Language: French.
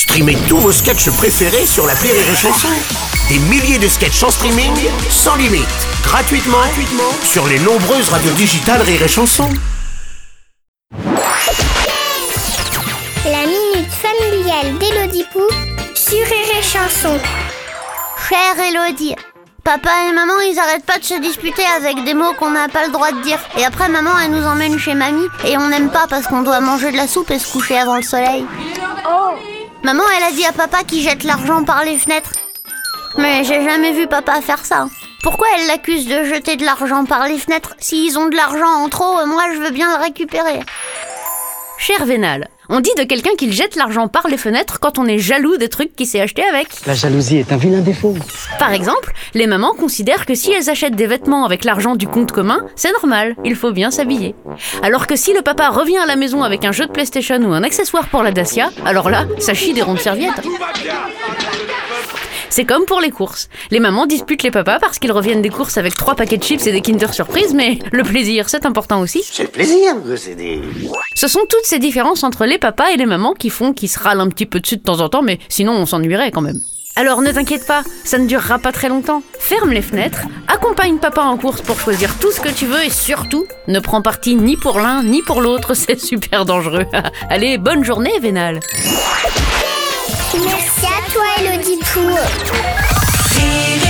Streamez tous vos sketchs préférés sur la Rire et Chanson. Des milliers de sketchs en streaming, sans limite, gratuitement, gratuitement sur les nombreuses radios digitales Rire et Chanson. La minute familiale d'Élodie Pou sur Rire et Chanson. Chère Elodie, papa et maman ils arrêtent pas de se disputer avec des mots qu'on n'a pas le droit de dire. Et après maman elle nous emmène chez mamie et on n'aime pas parce qu'on doit manger de la soupe et se coucher avant le soleil. Maman elle a dit à papa qu'il jette l'argent par les fenêtres. Mais j'ai jamais vu papa faire ça. Pourquoi elle l'accuse de jeter de l'argent par les fenêtres? S'ils ont de l'argent en trop, moi je veux bien le récupérer. Cher Vénal, on dit de quelqu'un qu'il jette l'argent par les fenêtres quand on est jaloux des trucs qu'il s'est acheté avec. La jalousie est un vilain défaut. Par exemple, les mamans considèrent que si elles achètent des vêtements avec l'argent du compte commun, c'est normal, il faut bien s'habiller. Alors que si le papa revient à la maison avec un jeu de PlayStation ou un accessoire pour la Dacia, alors là, ça chie des ronds de serviettes. C'est comme pour les courses. Les mamans disputent les papas parce qu'ils reviennent des courses avec trois paquets de chips et des Kinder Surprise, mais le plaisir, c'est important aussi. C'est le plaisir, c'est des... Ce sont toutes ces différences entre les papas et les mamans qui font qu'ils se râlent un petit peu dessus de temps en temps, mais sinon on s'ennuierait quand même. Alors ne t'inquiète pas, ça ne durera pas très longtemps. Ferme les fenêtres, accompagne papa en course pour choisir tout ce que tu veux et surtout, ne prends parti ni pour l'un ni pour l'autre, c'est super dangereux. Allez, bonne journée Vénal Merci à toi Élodie Pou. Rire et chanson